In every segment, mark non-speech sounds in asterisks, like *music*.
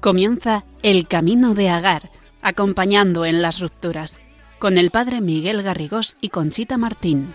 Comienza El Camino de Agar, acompañando en las rupturas, con el padre Miguel Garrigós y Conchita Martín.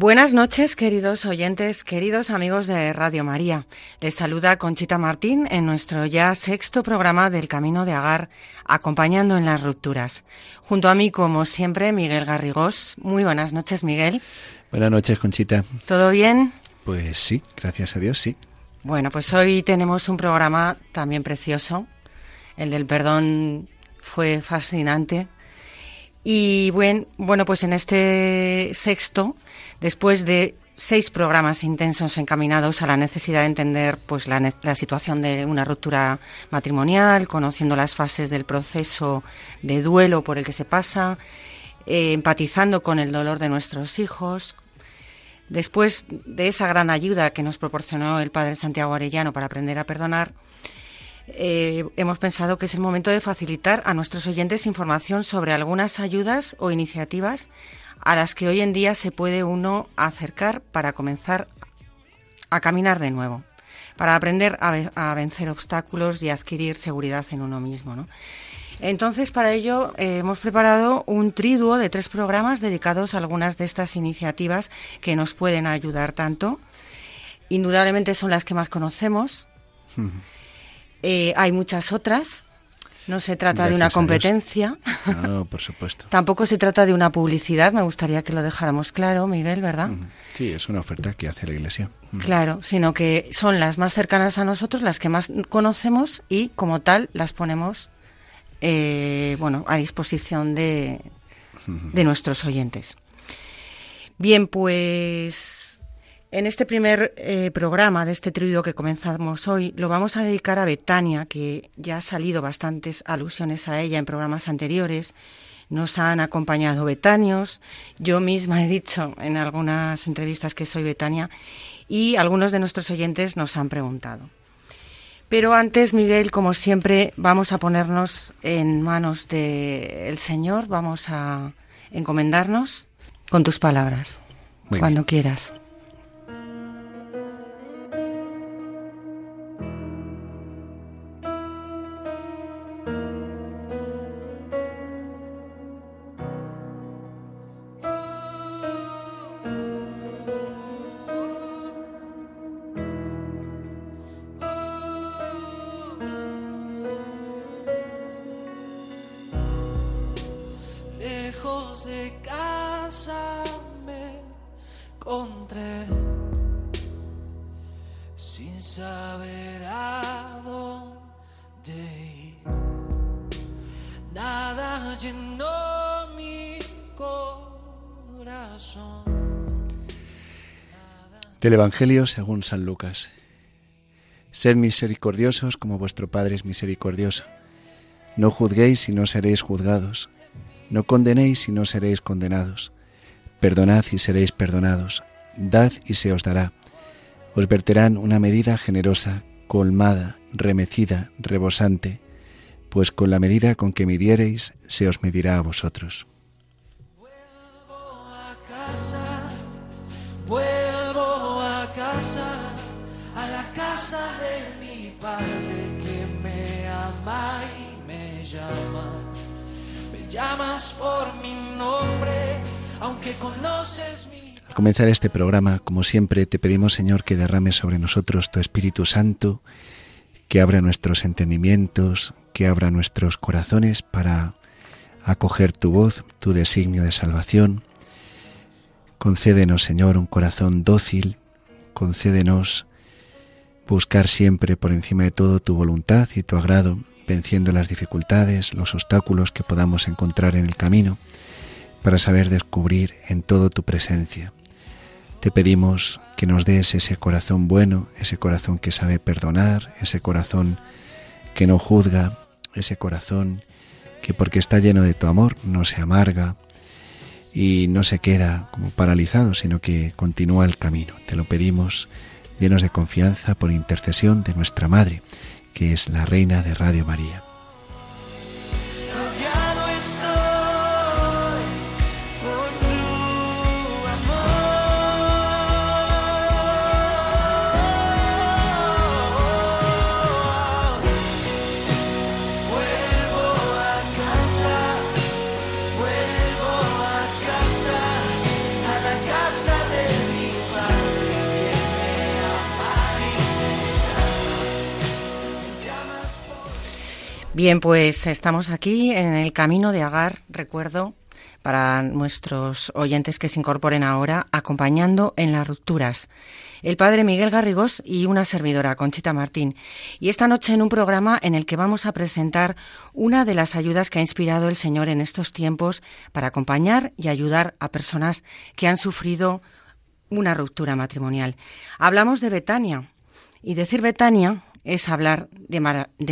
Buenas noches, queridos oyentes, queridos amigos de Radio María. Les saluda Conchita Martín en nuestro ya sexto programa del Camino de Agar, acompañando en las rupturas. Junto a mí, como siempre, Miguel Garrigós. Muy buenas noches, Miguel. Buenas noches, Conchita. ¿Todo bien? Pues sí, gracias a Dios, sí. Bueno, pues hoy tenemos un programa también precioso. El del perdón fue fascinante. Y bueno, bueno, pues en este sexto después de seis programas intensos encaminados a la necesidad de entender pues la, situación de una ruptura matrimonial, conociendo las fases del proceso de duelo por el que se pasa, eh, empatizando con el dolor de nuestros hijos. Después de esa gran ayuda que nos proporcionó el Padre Santiago Arellano para aprender a perdonar, eh, hemos pensado que es el momento de facilitar a nuestros oyentes información sobre algunas ayudas o iniciativas a las que hoy en día se puede uno acercar para comenzar a caminar de nuevo, para aprender a, vencer obstáculos y adquirir seguridad en uno mismo. Entonces, para ello eh, hemos preparado un triduo de tres programas dedicados a algunas de estas iniciativas que nos pueden ayudar tanto. Indudablemente son las que más conocemos. Eh, hay muchas otras no se trata de una competencia. No, *laughs* por supuesto. Tampoco se trata de una publicidad, me gustaría que lo dejáramos claro, Miguel, ¿verdad? Sí, es una oferta que hace la Iglesia. Claro, sino que son las más cercanas a nosotros, las que más conocemos y como tal las ponemos eh, bueno, a disposición de, de nuestros oyentes. Bien, pues en este primer eh, programa de este trío que comenzamos hoy, lo vamos a dedicar a Betania, que ya ha salido bastantes alusiones a ella en programas anteriores. Nos han acompañado betanios, yo misma he dicho en algunas entrevistas que soy Betania y algunos de nuestros oyentes nos han preguntado. Pero antes, Miguel, como siempre, vamos a ponernos en manos del Señor, vamos a encomendarnos con tus palabras, cuando quieras. Del Evangelio según San Lucas. Sed misericordiosos como vuestro Padre es misericordioso. No juzguéis y no seréis juzgados. No condenéis y no seréis condenados. Perdonad y seréis perdonados. Dad y se os dará. Os verterán una medida generosa, colmada, remecida, rebosante, pues con la medida con que midiereis se os medirá a vosotros. llamas por mi nombre, aunque conoces mi... Al comenzar este programa, como siempre, te pedimos, Señor, que derrame sobre nosotros tu Espíritu Santo, que abra nuestros entendimientos, que abra nuestros corazones para acoger tu voz, tu designio de salvación. Concédenos, Señor, un corazón dócil, concédenos buscar siempre por encima de todo tu voluntad y tu agrado, venciendo las dificultades, los obstáculos que podamos encontrar en el camino, para saber descubrir en todo tu presencia. Te pedimos que nos des ese corazón bueno, ese corazón que sabe perdonar, ese corazón que no juzga, ese corazón que porque está lleno de tu amor no se amarga y no se queda como paralizado, sino que continúa el camino. Te lo pedimos llenos de confianza por intercesión de nuestra Madre, que es la Reina de Radio María. Bien, pues estamos aquí en el camino de Agar, recuerdo, para nuestros oyentes que se incorporen ahora, acompañando en las rupturas. El padre Miguel Garrigós y una servidora, Conchita Martín. Y esta noche en un programa en el que vamos a presentar una de las ayudas que ha inspirado el Señor en estos tiempos para acompañar y ayudar a personas que han sufrido una ruptura matrimonial. Hablamos de Betania. Y decir Betania es hablar de,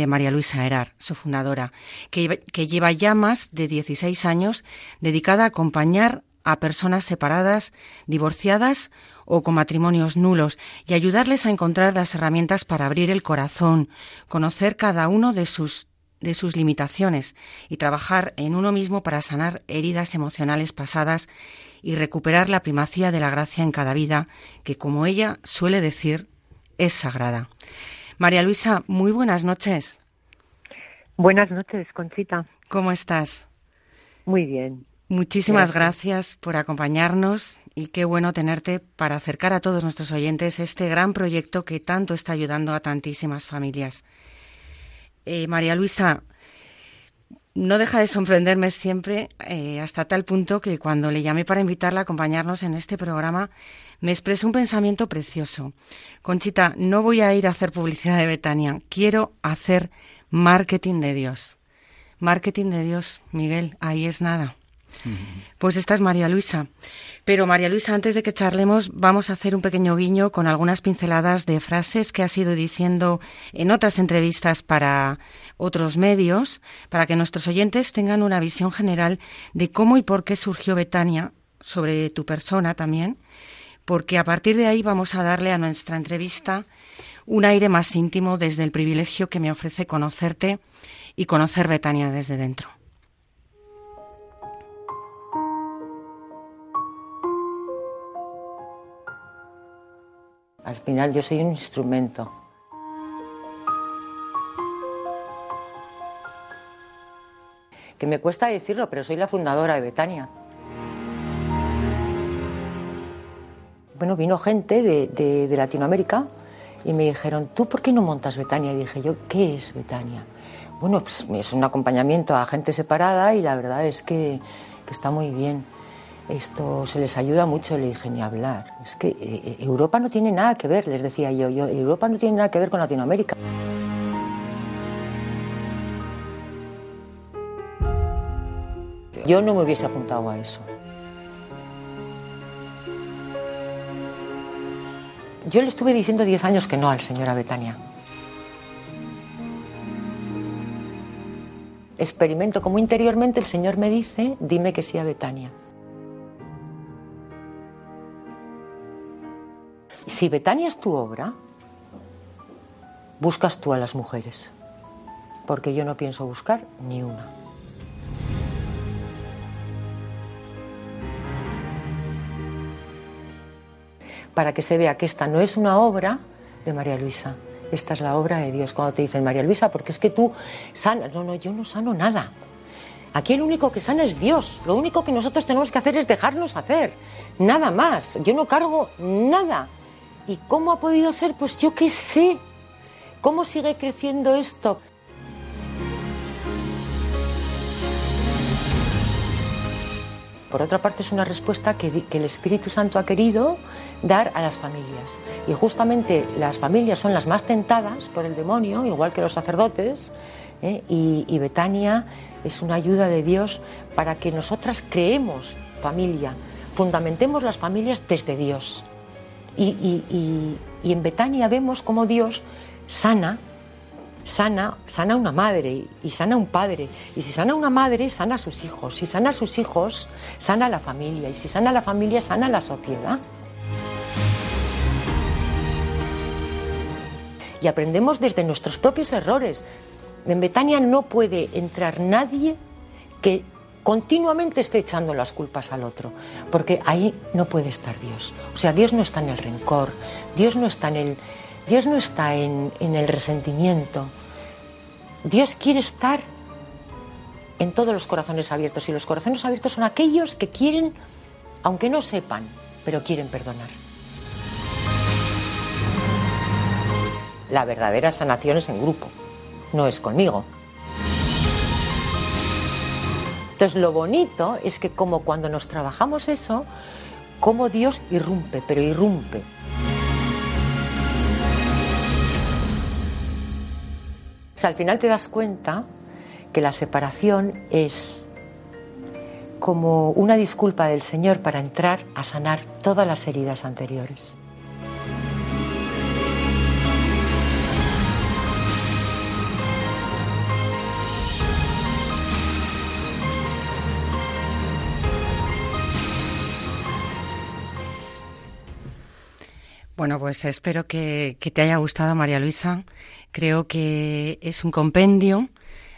María Luisa Herar, su fundadora, que, que lleva ya más de 16 años dedicada a acompañar a personas separadas, divorciadas o con matrimonios nulos y ayudarles a encontrar las herramientas para abrir el corazón, conocer cada uno de sus de sus limitaciones y trabajar en uno mismo para sanar heridas emocionales pasadas y recuperar la primacía de la gracia en cada vida, que como ella suele decir, es sagrada. María Luisa, muy buenas noches. Buenas noches, Conchita. ¿Cómo estás? Muy bien. Muchísimas gracias. por acompañarnos y qué bueno tenerte para acercar a todos nuestros oyentes este gran proyecto que tanto está ayudando a tantísimas familias. Eh, María Luisa, no deja de sorprenderme siempre eh, hasta tal punto que cuando le llamé para invitarla a acompañarnos en este programa, me expresó un pensamiento precioso. Conchita, no voy a ir a hacer publicidad de Betania, quiero hacer marketing de Dios. Marketing de Dios, Miguel, ahí es nada. Pues esta es María Luisa. Pero María Luisa, antes de que charlemos, vamos a hacer un pequeño guiño con algunas pinceladas de frases que has ido diciendo en otras entrevistas para otros medios, para que nuestros oyentes tengan una visión general de cómo y por qué surgió Betania, sobre tu persona también, porque a partir de ahí vamos a darle a nuestra entrevista un aire más íntimo desde el privilegio que me ofrece conocerte y conocer Betania desde dentro. Al final yo soy un instrumento. Que me cuesta decirlo, pero soy la fundadora de Betania. Bueno, vino gente de, Latinoamérica y me dijeron, ¿tú por qué no montas Betania? Y dije yo, ¿qué es Betania? Bueno, pues es un acompañamiento a gente separada y la verdad es que está muy bien esto se les ayuda mucho, le dije, ni hablar. Es que eh, eh, Europa no tiene nada que ver, les decía yo, yo, Europa no tiene nada que ver con Latinoamérica. Yo no me hubiese apuntado a eso. Yo le estuve diciendo 10 años que no al señor Betania. Experimento como interiormente el Señor me dice, dime que sí a Betania. Si Betania es tu obra, buscas tú a las mujeres, porque yo no pienso buscar ni una. Para que se vea que esta no es una obra de María Luisa, esta es la obra de Dios. Cuando te dicen María Luisa, porque es que tú sanas, no, no, yo no sano nada. Aquí el único que sana es Dios. Lo único que nosotros tenemos que hacer es dejarnos hacer. Nada más. Yo no cargo nada. ¿Y cómo ha podido ser? Pues yo qué sé. ¿Cómo sigue creciendo esto? Por otra parte, es una respuesta que, el Espíritu Santo ha querido dar a las familias. Y justamente las familias son las más tentadas por el demonio, igual que los sacerdotes, ¿eh? y Betania es una ayuda de Dios para que nosotras creemos familia, fundamentemos las familias desde Dios Y, en Betania vemos cómo Dios sana, sana, sana una madre y sana un padre. Y si sana una madre, sana a sus hijos. Si sana a sus hijos, sana a la familia. Y si sana a la familia, sana a la sociedad. Y aprendemos desde nuestros propios errores. En Betania no puede entrar nadie que continuamente esté echando las culpas al otro, porque ahí no puede estar Dios. O sea, Dios no está en el rencor, Dios no está en el, Dios no está en, en el resentimiento. Dios quiere estar en todos los corazones abiertos y los corazones abiertos son aquellos que quieren, aunque no sepan, pero quieren perdonar. La verdadera sanación es en grupo, no es conmigo. Entonces lo bonito es que como cuando nos trabajamos eso, como Dios irrumpe, pero irrumpe. O sea, al final te das cuenta que la separación es como una disculpa del Señor para entrar a sanar todas las heridas anteriores. Bueno, pues espero que, te haya gustado, María Luisa. Creo que es un compendio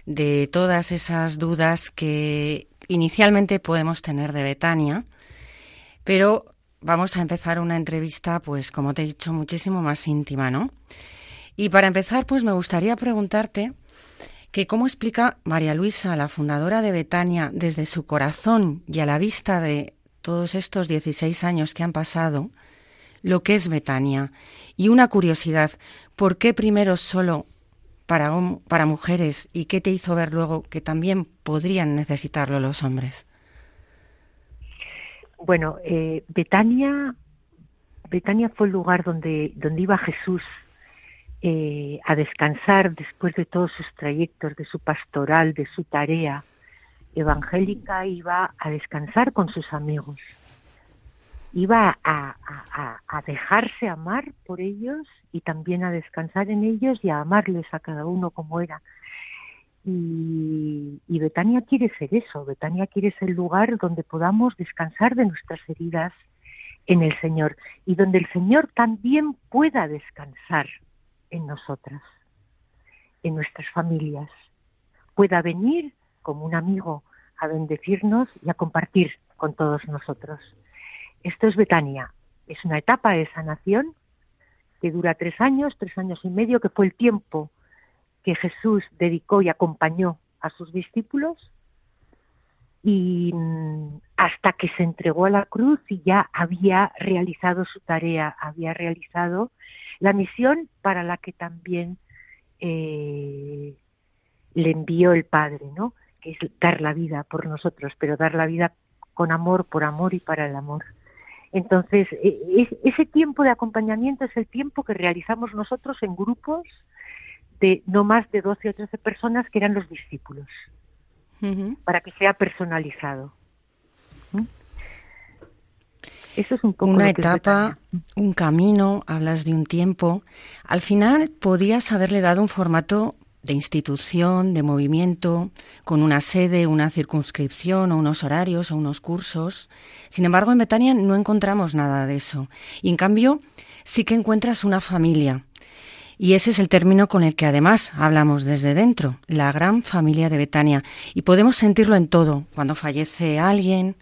de todas esas dudas que inicialmente podemos tener de Betania, pero vamos a empezar una entrevista, pues como te he dicho, muchísimo más íntima, ¿no? Y para empezar, pues me gustaría preguntarte que cómo explica María Luisa, la fundadora de Betania, desde su corazón y a la vista de todos estos 16 años que han pasado, lo que es Betania. Y una curiosidad, ¿por qué primero solo para, para mujeres y qué te hizo ver luego que también podrían necesitarlo los hombres? Bueno, eh, Betania, Betania fue el lugar donde, donde iba Jesús eh, a descansar después de todos sus trayectos, de su pastoral, de su tarea evangélica, iba a descansar con sus amigos iba a, dejarse amar por ellos y también a descansar en ellos y a amarles a cada uno como era. Y, y Betania quiere ser eso, Betania quiere ser el lugar donde podamos descansar de nuestras heridas en el Señor y donde el Señor también pueda descansar en nosotras, en nuestras familias, pueda venir como un amigo a bendecirnos y a compartir con todos nosotros. Esto es Betania. Es una etapa de sanación que dura tres años, tres años y medio, que fue el tiempo que Jesús dedicó y acompañó a sus discípulos y mm, hasta que se entregó a la cruz y ya había realizado su tarea, había realizado la misión para la que también eh, le envió el Padre, ¿no? Que es dar la vida por nosotros, pero dar la vida con amor, por amor y para el amor. Entonces, e, ese tiempo de acompañamiento es el tiempo que realizamos nosotros en grupos de no más de 12 o 13 personas que eran los discípulos, para que sea personalizado. ¿Mm? Eso es un poco una etapa, un camino, hablas de un tiempo. Al final podías haberle dado un formato de institución, de movimiento, con una sede, una circunscripción o unos horarios o unos cursos. Sin embargo, en Betania no encontramos nada de eso. Y en cambio, sí que encuentras una familia. Y ese es el término con el que además hablamos desde dentro, la gran familia de Betania. Y podemos sentirlo en todo, cuando fallece alguien,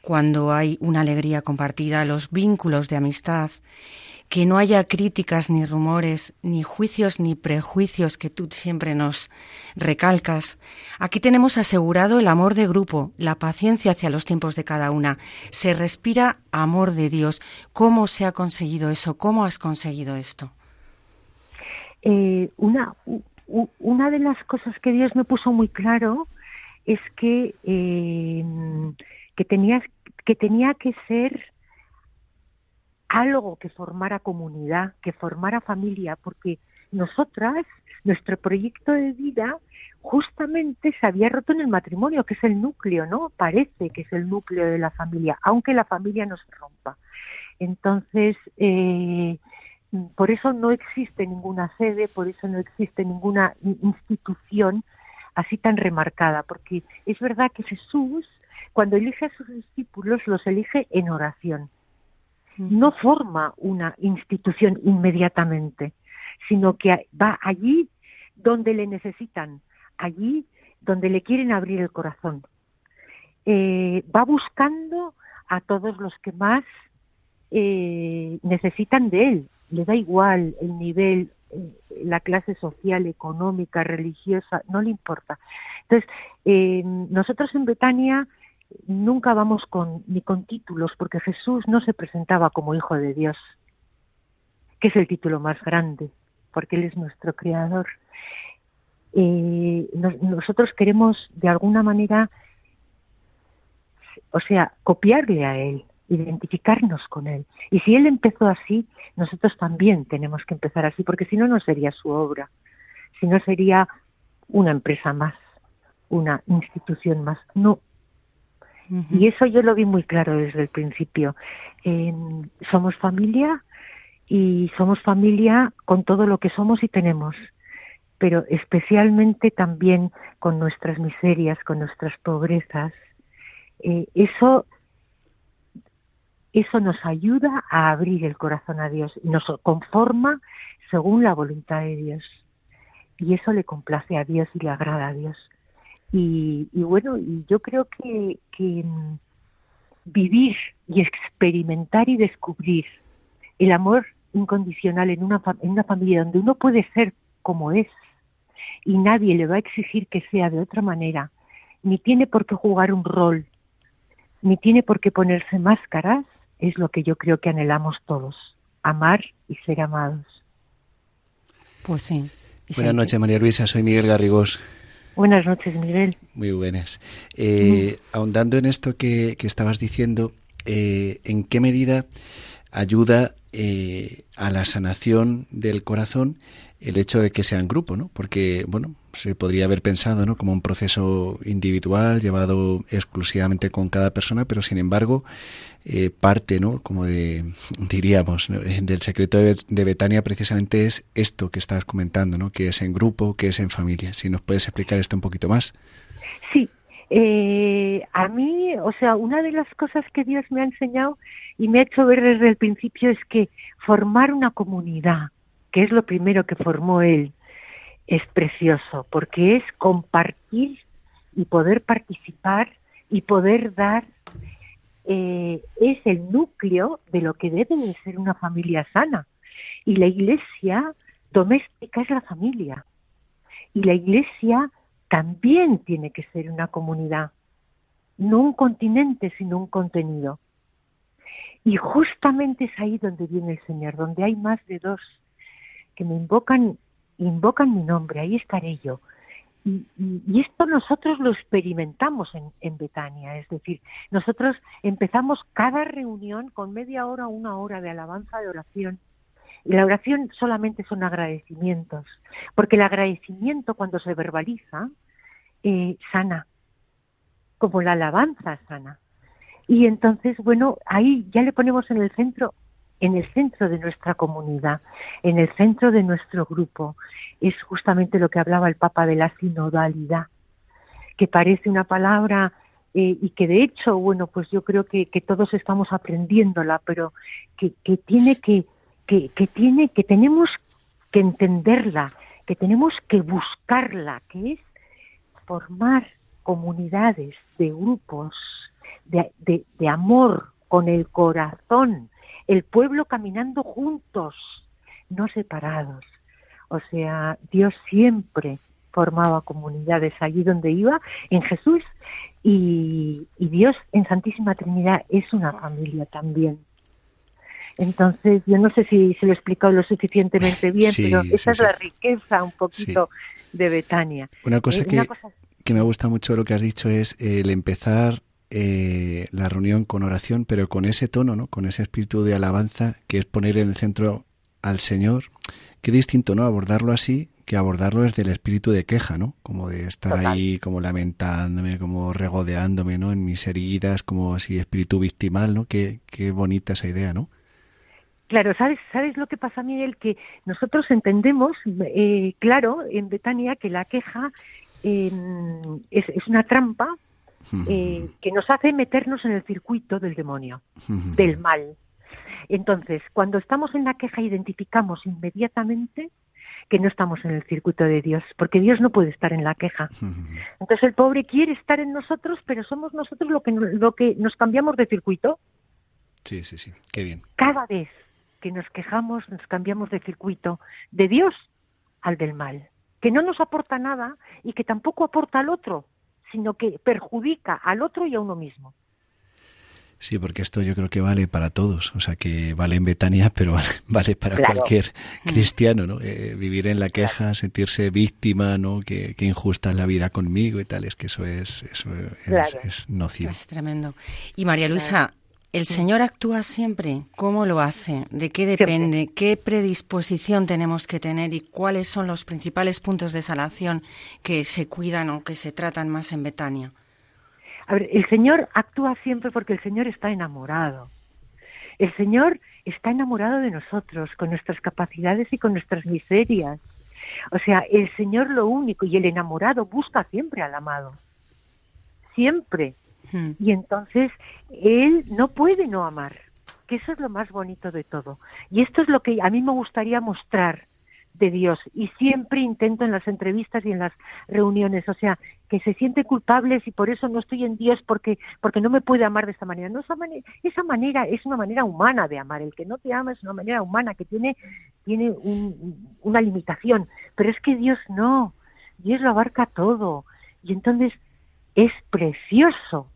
cuando hay una alegría compartida, los vínculos de amistad que no haya críticas ni rumores, ni juicios ni prejuicios que tú siempre nos recalcas. Aquí tenemos asegurado el amor de grupo, la paciencia hacia los tiempos de cada una. Se respira amor de Dios. ¿Cómo se ha conseguido eso? ¿Cómo has conseguido esto? Eh, una, una de las cosas que Dios me puso muy claro es que, eh, que, que tenía que ser algo que formara comunidad, que formara familia, porque nosotras, nuestro proyecto de vida justamente se había roto en el matrimonio, que es el núcleo, ¿no? Parece que es el núcleo de la familia, aunque la familia no se rompa. Entonces, eh, por eso no existe ninguna sede, por eso no existe ninguna institución así tan remarcada, porque es verdad que Jesús, cuando elige a sus discípulos, los elige en oración. No forma una institución inmediatamente, sino que va allí donde le necesitan, allí donde le quieren abrir el corazón. Eh, va buscando a todos los que más eh, necesitan de él. Le da igual el nivel, eh, la clase social, económica, religiosa, no le importa. Entonces, nosotros en Betania nunca vamos con, ni con títulos, porque Jesús no se presentaba como Hijo de Dios, que es el título más grande, porque Él es nuestro Creador. nosotros queremos, de alguna manera, o sea, copiarle a Él, identificarnos con Él. Y si Él empezó así, nosotros también tenemos que empezar así, porque si no, no sería su obra, si no sería una empresa más, una institución más. No. Y eso yo lo vi muy claro desde el principio. somos familia y somos familia con todo lo que somos y tenemos, pero especialmente también con nuestras miserias, con nuestras pobrezas, eh, eso, eso nos ayuda a abrir el corazón a Dios y nos conforma según la voluntad de Dios. Y eso le complace a Dios y le agrada a Dios. Y, bueno, yo creo que, mm, vivir y experimentar y descubrir el amor incondicional en una, en una familia donde uno puede ser como es y nadie le va a exigir que sea de otra manera, ni tiene por qué jugar un rol, ni tiene por qué ponerse máscaras, es lo que yo creo que anhelamos todos, amar y ser amados. Pues sí. Buenas noches, María Luisa, soy Miguel Garrigós. Buenas noches, Miguel. Muy buenas. Eh, ahondando en esto que, estabas diciendo, eh, ¿en qué medida ayuda eh, a la sanación del corazón el hecho de que sean grupo, ¿no? Porque, bueno, se podría haber pensado, ¿no? Como un proceso individual llevado exclusivamente con cada persona, pero sin embargo eh, parte, ¿no? Como de, diríamos, del secreto de, Betania precisamente es esto que estabas comentando, ¿no? Que es en grupo, que es en familia. Si nos puedes explicar esto un poquito más. Sí, eh, a mí, o sea, una de las cosas que Dios me ha enseñado y me ha hecho ver desde el principio es que formar una comunidad, que es lo primero que formó Él, es precioso, porque es compartir y poder participar y poder dar, eh, es el núcleo de lo que debe de ser una familia sana. Y la iglesia doméstica es la familia. Y la iglesia también tiene que ser una comunidad, no un continente, sino un contenido. Y justamente es ahí donde viene el Señor, donde hay más de dos que me invocan invocan mi nombre, ahí estaré yo. Y, esto nosotros lo experimentamos en, Betania, es decir, nosotros empezamos cada reunión con media hora una hora de alabanza, de oración. Y la oración solamente son agradecimientos, porque el agradecimiento cuando se verbaliza eh, sana, como la alabanza sana. Y entonces, bueno, ahí ya le ponemos en el centro en el centro de nuestra comunidad, en el centro de nuestro grupo. Es justamente lo que hablaba el Papa de la sinodalidad, que parece una palabra eh, y que de hecho, bueno, pues yo creo que, todos estamos aprendiéndola, pero que, tiene que, que, tiene, que tenemos que entenderla, que tenemos que buscarla, que es formar comunidades de grupos de, de amor con el corazón, el pueblo caminando juntos, no separados. O sea, Dios siempre formaba comunidades allí donde iba, en Jesús, y, Dios en Santísima Trinidad es una familia también. Entonces, yo no sé si se lo he explicado lo suficientemente bien, pero esa es la riqueza un poquito de Betania. Una cosa, eh, que, que me gusta mucho de lo que has dicho es el empezar eh, la reunión con oración, pero con ese tono, ¿no? Con ese espíritu de alabanza que es poner en el centro al Señor. Qué distinto, ¿no? Abordarlo así que abordarlo desde el espíritu de queja, ¿no? Como de estar ahí como lamentándome, como regodeándome, ¿no? En mis heridas, como así espíritu victimal, ¿no? Qué, qué bonita esa idea, ¿no? Claro, ¿sabes, ¿sabes lo que pasa, Miguel? Que nosotros entendemos, eh, claro, en Betania, que la queja em, es, una trampa eh, que nos hace meternos en el circuito del demonio, del mal. Entonces, cuando estamos en la queja, identificamos inmediatamente que no estamos en el circuito de Dios, porque Dios no puede estar en la queja. Entonces el pobre quiere estar en nosotros, pero somos nosotros lo que, lo que nos cambiamos de circuito. Sí, sí, sí, qué bien. Cada vez que nos quejamos, nos cambiamos de circuito de Dios al del mal, que no nos aporta nada y que tampoco aporta al otro, sino que perjudica al otro y a uno mismo. Sí, porque esto yo creo que vale para todos, o sea, que vale en Betania, pero *laughs* vale, para cualquier mm. cristiano, ¿no? Eh, vivir en la queja, sentirse víctima, ¿no? Que, injusta es la vida conmigo y tal, es que eso es, eso es, nocivo. Es tremendo. Y María Luisa, ¿El Señor actúa siempre? ¿Cómo lo hace? ¿De qué depende? ¿Qué predisposición tenemos que tener? ¿Y cuáles son los principales puntos de sanación que se cuidan o que se tratan más en Betania? A ver, el Señor actúa siempre porque el Señor está enamorado. El Señor está enamorado de nosotros, con nuestras capacidades y con nuestras miserias. O sea, el Señor lo único y el enamorado busca siempre al amado. Siempre. Hmm. Y entonces él no puede no amar, que eso es lo más bonito de todo. Y esto es lo que a mí me gustaría mostrar de Dios y siempre intento en las entrevistas y en las reuniones, o sea, que se siente culpable y por eso no estoy en Dios porque porque no me puede amar de esta manera. No esa manera, esa manera es una manera humana de amar. El que no te ama es una manera humana que tiene tiene una limitación, pero es que Dios no. Dios lo abarca todo y entonces es precioso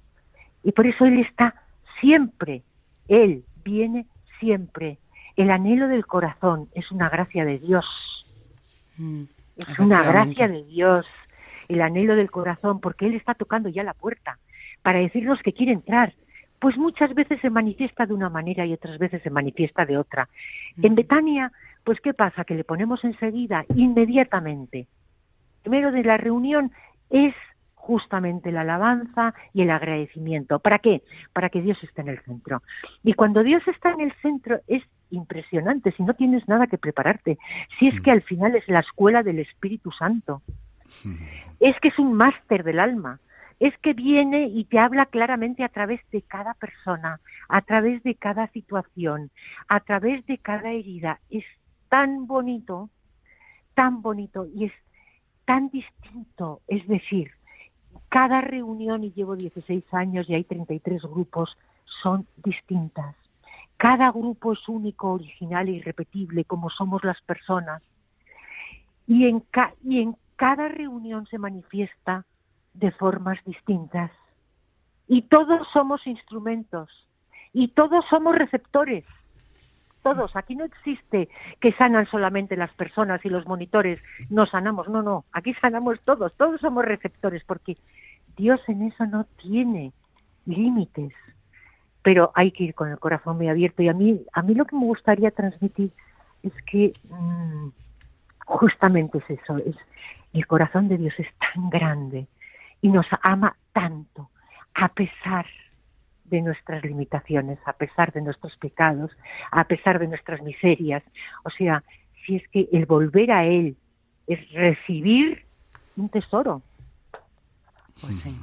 y por eso Él está siempre, Él viene siempre. El anhelo del corazón es una gracia de Dios. Mm, es una gracia de Dios, el anhelo del corazón, porque Él está tocando ya la puerta para decirnos que quiere entrar. Pues muchas veces se manifiesta de una manera y otras veces se manifiesta de otra. Mm. En Betania, pues ¿qué pasa? Que le ponemos enseguida, inmediatamente. Primero de la reunión es justamente la alabanza y el agradecimiento. ¿Para qué? Para que Dios esté en el centro. Y cuando Dios está en el centro es impresionante, si no tienes nada que prepararte, si es que al final es la escuela del Espíritu Santo, es que es un máster del alma, es que viene y te habla claramente a través de cada persona, a través de cada situación, a través de cada herida. Es tan bonito, tan bonito y es tan distinto, es decir, cada reunión, y llevo 16 años y hay 33 grupos, son distintas. Cada grupo es único, original e irrepetible, como somos las personas. Y en, y en cada reunión se manifiesta de formas distintas. Y todos somos instrumentos. Y todos somos receptores todos. Aquí no existe que sanan solamente las personas y los monitores, no sanamos, no, no, aquí sanamos todos, todos somos receptores, porque Dios en eso no tiene límites, pero hay que ir con el corazón muy abierto. Y a mí, a mí lo que me gustaría transmitir es que mm, justamente es eso, es el corazón de Dios es tan grande y nos ama tanto, a pesar de nuestras limitaciones, a pesar de nuestros pecados, a pesar de nuestras miserias. O sea, si es que el volver a Él es recibir un tesoro. Pues sí.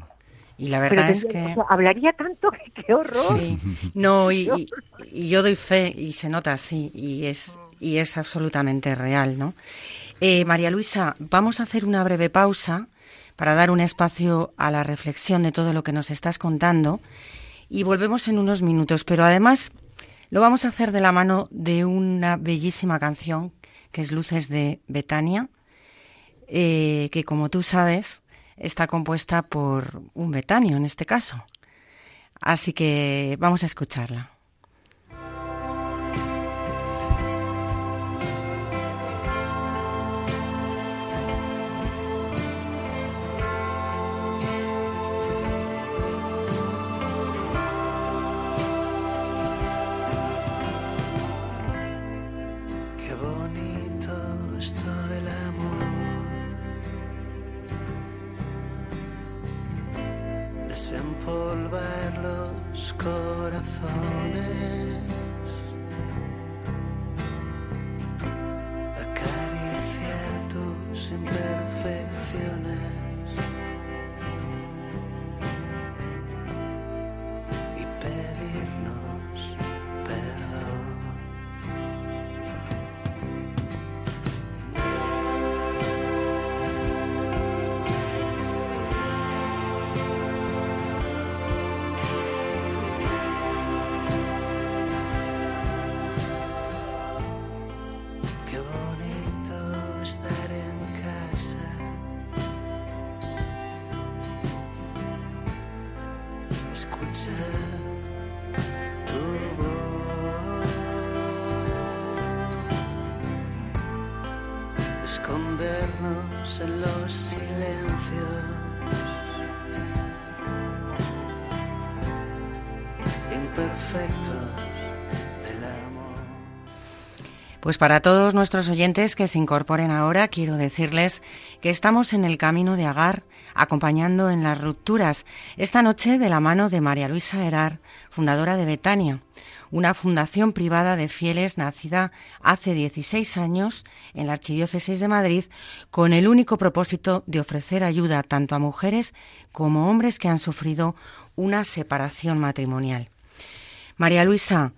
Y la verdad es que... hablaría tanto que *laughs* qué horror. Sí. No, y, yo doy fe y se nota así y es, y es absolutamente real, ¿no? Eh, María Luisa, vamos a hacer una breve pausa para dar un espacio a la reflexión de todo lo que nos estás contando y volvemos en unos minutos, pero además lo vamos a hacer de la mano de una bellísima canción que es Luces de Betania, eh, que como tú sabes está compuesta por un betanio en este caso. Así que vamos a escucharla. Pues para todos nuestros oyentes que se incorporen ahora, quiero decirles que estamos en el camino de Agar, acompañando en las rupturas, esta noche de la mano de María Luisa Herar, fundadora de Betania una fundación privada de fieles nacida hace 16 años en la Archidiócesis de Madrid con el único propósito de ofrecer ayuda tanto a mujeres como hombres que han sufrido una separación matrimonial. María Luisa,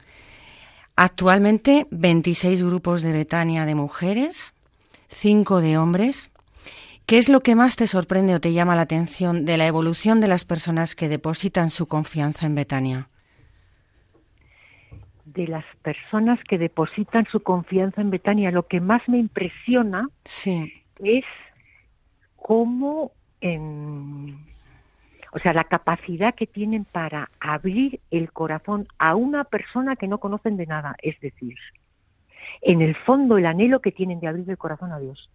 actualmente 26 grupos de Betania de mujeres, 5 de hombres. ¿Qué es lo que más te sorprende o te llama la atención de la evolución de las personas que depositan su confianza en Betania? de las personas que depositan su confianza en Betania, lo que más me impresiona es cómo, o sea, la capacidad que tienen para abrir el corazón a una persona que no conocen de nada, es decir, en el fondo el anhelo que tienen de abrir el corazón a Dios.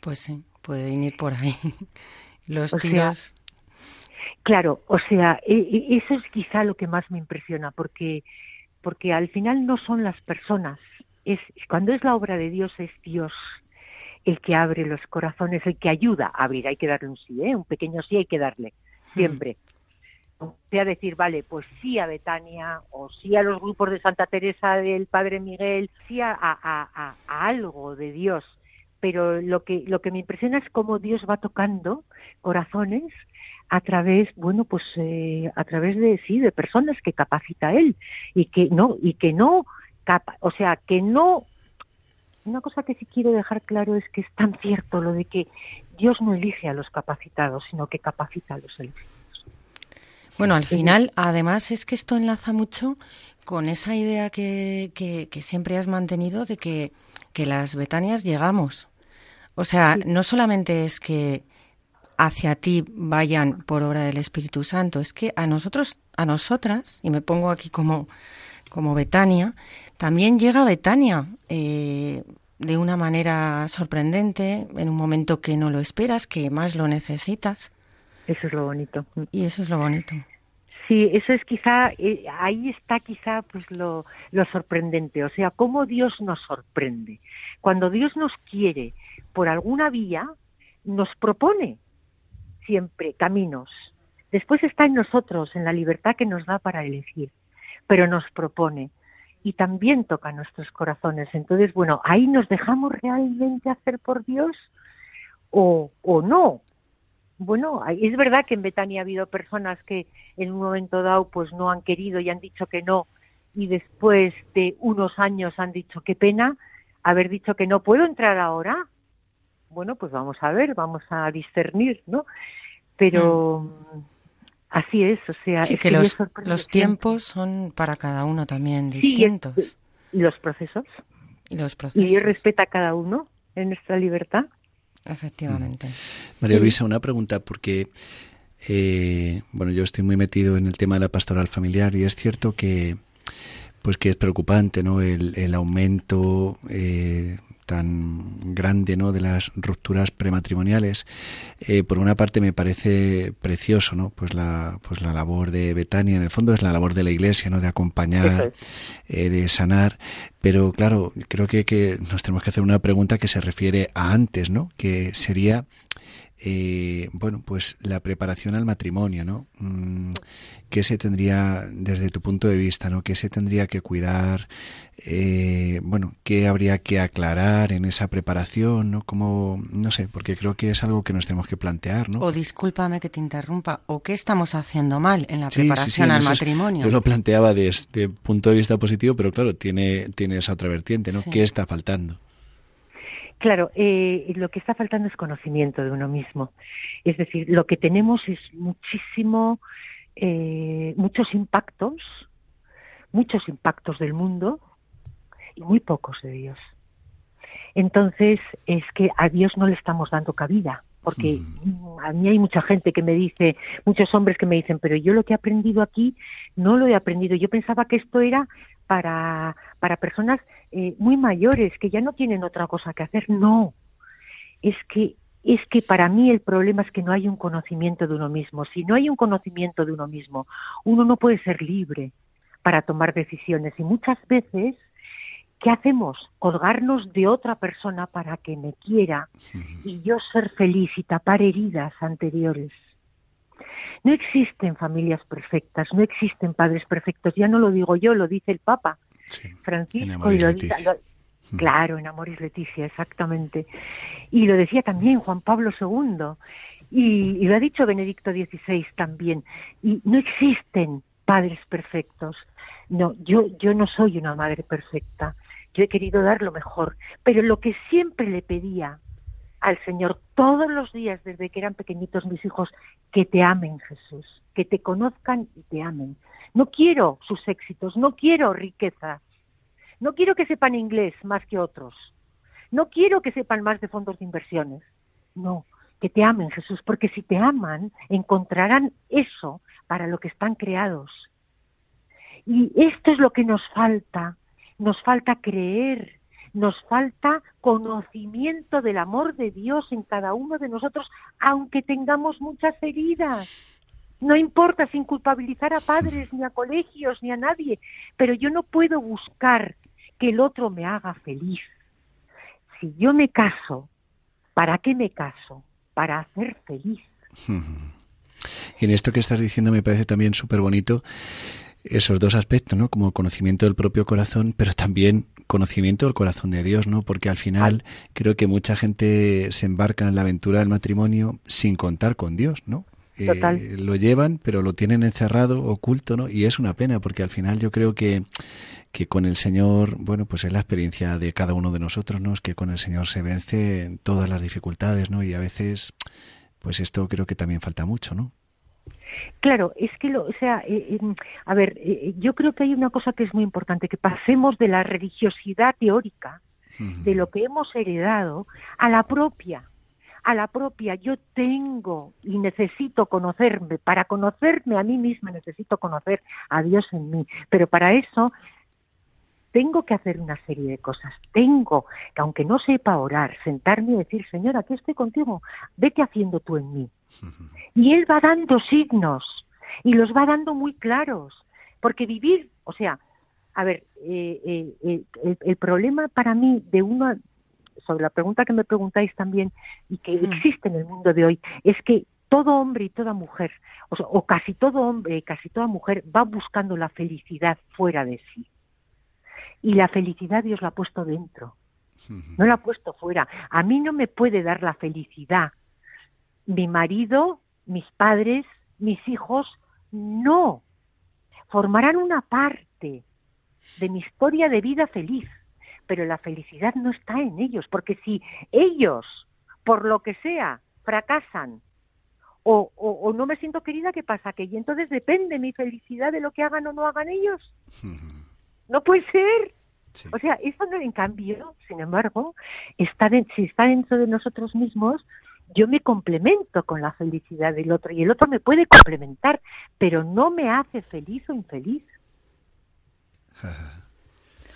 Pues sí, pueden ir por ahí. *laughs* Los tiros. claro, o sea, e, e, eso es quizá lo que más me impresiona, porque porque al final no son las personas, es cuando es la obra de Dios es Dios el que abre los corazones, el que ayuda a abrir, hay que darle un sí, ¿eh? un pequeño sí hay que darle, siempre. O sea, decir, vale, pues sí a Betania, o sí a los grupos de Santa Teresa del Padre Miguel, sí a, a, a algo de Dios, pero lo que, lo que me impresiona es cómo Dios va tocando corazones a través, bueno, pues eh, a través de sí, de personas que capacita él y que no y que no o sea, que no una cosa que sí quiero dejar claro es que es tan cierto lo de que Dios no elige a los capacitados, sino que capacita a los elegidos. Bueno, al final, además, es que esto enlaza mucho con esa idea que, que, que siempre has mantenido de que, que las Betanias llegamos. O sea, no solamente es que hacia ti vayan por obra del Espíritu Santo. Es que a nosotros, a nosotras, y me pongo aquí como, como Betania, también llega Betania eh, de una manera sorprendente, en un momento que no lo esperas, que más lo necesitas. Eso es lo bonito. Y eso es lo bonito. Sí, eso es quizá, eh, ahí está quizá pues lo, lo sorprendente, o sea, cómo Dios nos sorprende. Cuando Dios nos quiere por alguna vía, nos propone siempre caminos. Después está en nosotros, en la libertad que nos da para elegir, pero nos propone y también toca nuestros corazones. Entonces, bueno, ahí nos dejamos realmente hacer por Dios o, o no. Bueno, es verdad que en Betania ha habido personas que en un momento dado pues no han querido y han dicho que no y después de unos años han dicho qué pena haber dicho que no puedo entrar ahora bueno, pues vamos a ver, vamos a discernir, ¿no? Pero mm. Así es, o sea... Sí, que, los, los tiempos son para cada uno también distintos. y los procesos. Y los procesos. Y respeta a cada uno en nuestra libertad. Efectivamente. María Luisa, una pregunta, porque... Eh, bueno, yo estoy muy metido en el tema de la pastoral familiar y es cierto que pues que es preocupante, ¿no? El, el aumento eh, tan grande ¿no? de las rupturas prematrimoniales eh, por una parte me parece precioso no pues la pues la labor de Betania en el fondo es la labor de la iglesia no de acompañar eh, de sanar pero claro creo que, que nos tenemos que hacer una pregunta que se refiere a antes no que sería eh, bueno, pues la preparación al matrimonio, ¿no? Mm, ¿Qué se tendría, desde tu punto de vista, ¿no? ¿Qué se tendría que cuidar? Eh, bueno, ¿qué habría que aclarar en esa preparación, ¿no? Como, no sé, porque creo que es algo que nos tenemos que plantear, ¿no? O discúlpame que te interrumpa, ¿o qué estamos haciendo mal en la preparación al matrimonio? yo lo planteaba desde punto de vista positivo, pero claro, tiene, tiene esa otra vertiente, ¿no? ¿Qué está faltando? Claro, eh, lo que está faltando es conocimiento de uno mismo. Es decir, lo que tenemos es muchísimo, eh, muchos impactos, muchos impactos del mundo y muy pocos de Dios. Entonces, es que a Dios no le estamos dando cabida, porque mm. a mí hay mucha gente que me dice, muchos hombres que me dicen, pero yo lo que he aprendido aquí no lo he aprendido. Yo pensaba que esto era para, para personas eh, muy mayores que ya no tienen otra cosa que hacer. No, es que es que para mí el problema es que no hay un conocimiento de uno mismo. Si no hay un conocimiento de uno mismo, uno no puede ser libre para tomar decisiones. Y muchas veces, ¿qué hacemos? Colgarnos de otra persona para que me quiera y yo ser feliz y tapar heridas anteriores. No existen familias perfectas, no existen padres perfectos. Ya no lo digo yo, lo dice el Papa Francisco y lo dice, Claro, en Amoris Leticia, exactamente. Y lo decía también Juan Pablo II, y, lo ha dicho Benedicto XVI también. Y no existen padres perfectos. No, yo, yo no soy una madre perfecta. Yo he querido dar lo mejor. Pero lo que siempre le pedía al Señor todos los días desde que eran pequeñitos mis hijos, que te amen Jesús, que te conozcan y te amen. No quiero sus éxitos, no quiero riqueza, no quiero que sepan inglés más que otros. No quiero que sepan más de fondos de inversiones. No, que te amen, Jesús, porque si te aman, encontrarán eso para lo que están creados. Y esto es lo que nos falta. Nos falta creer, nos falta conocimiento del amor de Dios en cada uno de nosotros, aunque tengamos muchas heridas. No importa sin culpabilizar a padres, ni a colegios, ni a nadie, pero yo no puedo buscar que el otro me haga feliz. Si yo me caso, ¿para qué me caso? Para hacer feliz. Y en esto que estás diciendo me parece también súper bonito esos dos aspectos, ¿no? Como conocimiento del propio corazón, pero también conocimiento del corazón de Dios, ¿no? Porque al final creo que mucha gente se embarca en la aventura del matrimonio sin contar con Dios, ¿no? Eh, lo llevan, pero lo tienen encerrado, oculto, ¿no? Y es una pena, porque al final yo creo que, que con el Señor, bueno, pues es la experiencia de cada uno de nosotros, ¿no? Es que con el Señor se vence todas las dificultades, ¿no? Y a veces, pues esto creo que también falta mucho, ¿no? Claro, es que, lo, o sea, eh, eh, a ver, yo creo que hay una cosa que es muy importante, que pasemos de la religiosidad teórica, de lo que hemos heredado, a la propia, a la propia, yo tengo y necesito conocerme, para conocerme a mí misma necesito conocer a Dios en mí, pero para eso tengo que hacer una serie de cosas, tengo que, aunque no sepa orar, sentarme y decir, Señor, aquí estoy contigo, vete haciendo tú en mí. Y Él va dando signos y los va dando muy claros, porque vivir, o sea, a ver, eh, eh, eh, el, el, problema para mí de uno sobre la pregunta que me preguntáis también y que existe en el mundo de hoy, es que todo hombre y toda mujer, o, casi todo hombre y casi toda mujer va buscando la felicidad fuera de sí. Y la felicidad Dios la ha puesto dentro, no la ha puesto fuera. A mí no me puede dar la felicidad mi marido, mis padres, mis hijos, no. Formarán una parte de mi historia de vida feliz pero la felicidad no está en ellos, porque si ellos, por lo que sea, fracasan o, o, no me siento querida, ¿qué pasa? Que y entonces depende mi felicidad de lo que hagan o no hagan ellos. No puede ser. O sea, eso no, en cambio, sin embargo, está si está dentro de nosotros mismos, yo me complemento con la felicidad del otro y el otro me puede complementar, pero no me hace feliz o infeliz. *laughs*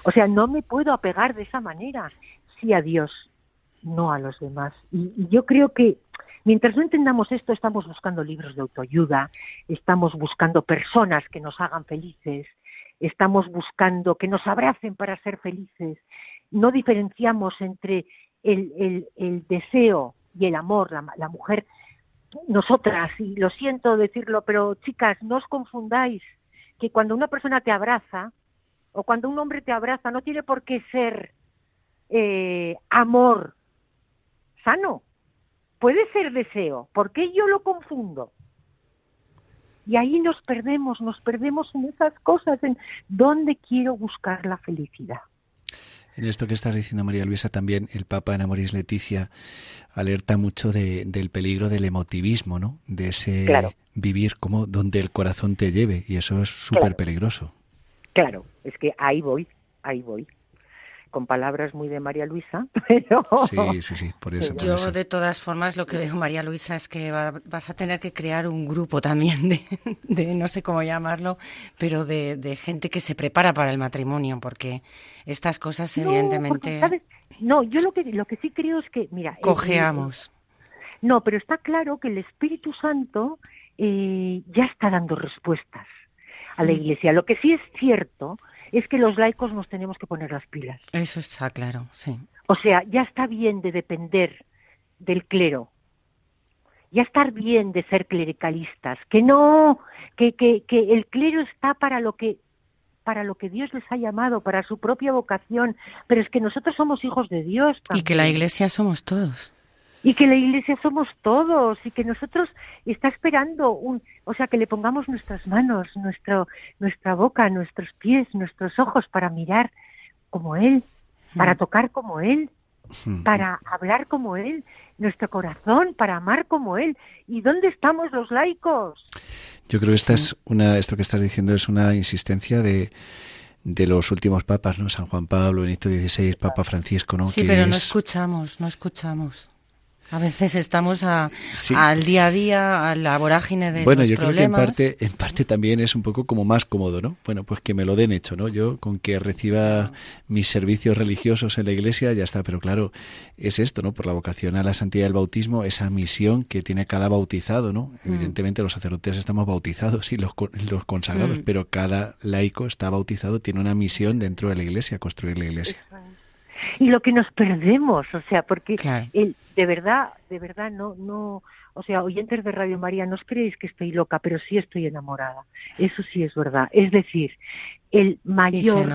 O sea, no me puedo apegar de esa manera, sí a Dios, no a los demás. Y, yo creo que mientras no entendamos esto, estamos buscando libros de autoayuda, estamos buscando personas que nos hagan felices, estamos buscando que nos abracen para ser felices. No diferenciamos entre el, el, deseo y el amor, la, la mujer nosotras, y lo siento decirlo, pero chicas, no os confundáis que cuando una persona te abraza, o cuando un hombre te abraza, no tiene por qué ser eh, amor sano. Puede ser deseo. ¿Por qué yo lo confundo? Y ahí nos perdemos, nos perdemos en esas cosas, en dónde quiero buscar la felicidad. En esto que estás diciendo, María Luisa, también el Papa en Amoris Leticia alerta mucho del peligro del emotivismo, ¿no? De ese vivir como donde el corazón te lleve, y eso es súper peligroso. Claro, es que ahí voy, ahí voy. con palabras muy de María Luisa, *laughs* pero... Sí, sí, sí, por eso. Yo, de todas formas, lo que veo, María Luisa, es que vas a tener que crear un grupo también de, *laughs* de no sé cómo llamarlo, pero de, de, gente que se prepara para el matrimonio, porque estas cosas, evidentemente... No, yo lo que, lo que sí creo es que, mira... Cojeamos. no, pero está claro que el Espíritu Santo eh, ya está dando respuestas a la. Iglesia. Lo que sí es cierto es que los laicos nos tenemos que poner las pilas. Eso está claro, sí. O sea, ya está bien de depender del clero. Ya está bien de ser clericalistas, que no, que, que, que el clero está para lo que para lo que Dios les ha llamado, para su propia vocación, pero es que nosotros somos hijos de Dios. Y que la Iglesia somos todos y que la iglesia somos todos y que nosotros está esperando un, o sea, que le pongamos nuestras manos, nuestro, nuestra boca, nuestros pies, nuestros ojos para mirar como él, para hmm. tocar como él, hmm. para hablar como él, nuestro corazón para amar como él. ¿Y dónde estamos los laicos? Yo creo que esta es una, esto que estás diciendo es una insistencia de de los últimos papas, ¿no? San Juan Pablo, Benito XVI, Papa Francisco, ¿no? Sí, pero no escuchamos, no escuchamos. A veces estamos al día a día, a la vorágine de bueno, los yo problemas. Creo que en parte, en parte también es un poco como más cómodo, ¿no? Bueno, pues que me lo den hecho, ¿no? Yo con que reciba mis servicios religiosos en la iglesia ya está, pero claro, es esto, ¿no? Por la vocación a la santidad del bautismo, esa misión que tiene cada bautizado, ¿no? Mm. Evidentemente los sacerdotes estamos bautizados y los, los consagrados, mm. pero cada laico está bautizado, tiene una misión dentro de la iglesia, construir la iglesia y lo que nos perdemos, o sea, porque el, de verdad, de verdad no, no, o sea, oyentes de Radio María, no os creéis que estoy loca, pero sí estoy enamorada. Eso sí es verdad. Es decir, el mayor,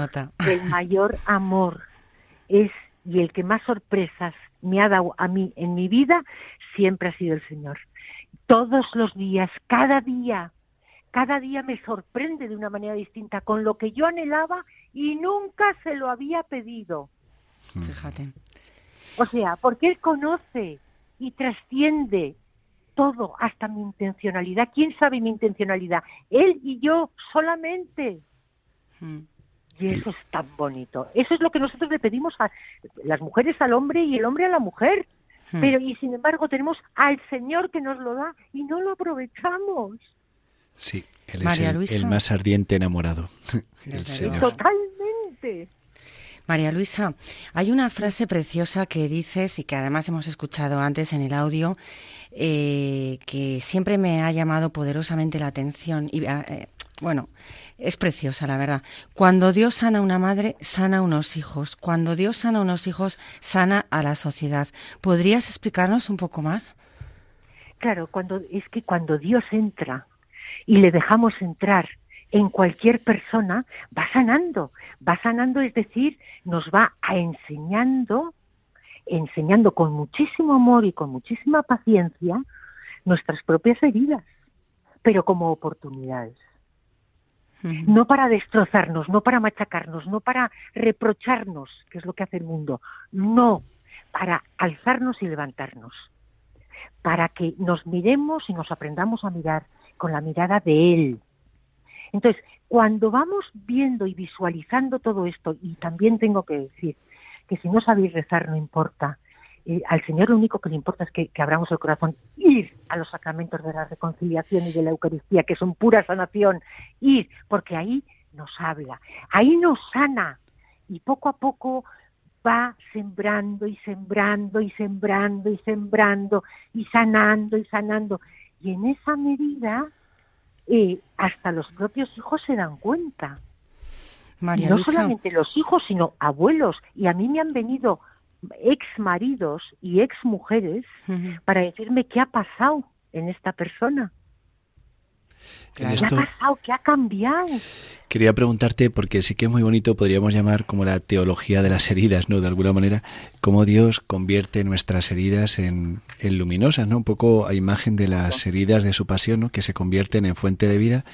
el mayor amor es y el que más sorpresas me ha dado a mí en mi vida siempre ha sido el Señor. Todos los días, cada día, cada día me sorprende de una manera distinta con lo que yo anhelaba y nunca se lo había pedido. Mm. Fíjate. O sea, porque Él conoce y trasciende todo, hasta mi intencionalidad. ¿Quién sabe mi intencionalidad? Él y yo solamente. Mm. Y eso es tan bonito. Eso es lo que nosotros le pedimos a las mujeres al hombre y el hombre a la mujer. Mm. Pero y sin embargo tenemos al Señor que nos lo da y no lo aprovechamos. Sí, él es el, más ardiente enamorado. *laughs* Totalmente. María Luisa, hay una frase preciosa que dices y que además hemos escuchado antes en el audio, eh, que siempre me ha llamado poderosamente la atención y eh, bueno, es preciosa la verdad. Cuando Dios sana a una madre, sana a unos hijos. Cuando Dios sana a unos hijos, sana a la sociedad. ¿Podrías explicarnos un poco más? Claro, cuando es que cuando Dios entra y le dejamos entrar en cualquier persona, va sanando, va sanando, es decir, nos va a enseñando, enseñando con muchísimo amor y con muchísima paciencia nuestras propias heridas, pero como oportunidades. No para destrozarnos, no para machacarnos, no para reprocharnos, que es lo que hace el mundo, no, para alzarnos y levantarnos, para que nos miremos y nos aprendamos a mirar con la mirada de Él, entonces, cuando vamos viendo y visualizando todo esto, y también tengo que decir que si no sabéis rezar no importa, eh, al Señor lo único que le importa es que, abramos el corazón, ir a los sacramentos de la reconciliación y de la Eucaristía, que son pura sanación, ir, porque ahí nos habla, ahí nos sana, y poco a poco va sembrando y sembrando y sembrando y sembrando y sanando y sanando. Y en esa medida y hasta los propios hijos se dan cuenta. no solamente los hijos, sino abuelos. Y a mí me han venido ex maridos y ex mujeres para decirme qué ha pasado en esta persona. ¿Qué ha pasado? ¿Qué ha cambiado? Quería preguntarte, porque sí que es muy bonito, podríamos llamar como la teología de las heridas, ¿no? De alguna manera, cómo Dios convierte nuestras heridas en, luminosas, ¿no? Un poco a imagen de las heridas de su pasión, ¿no? Que se convierten en fuente de vida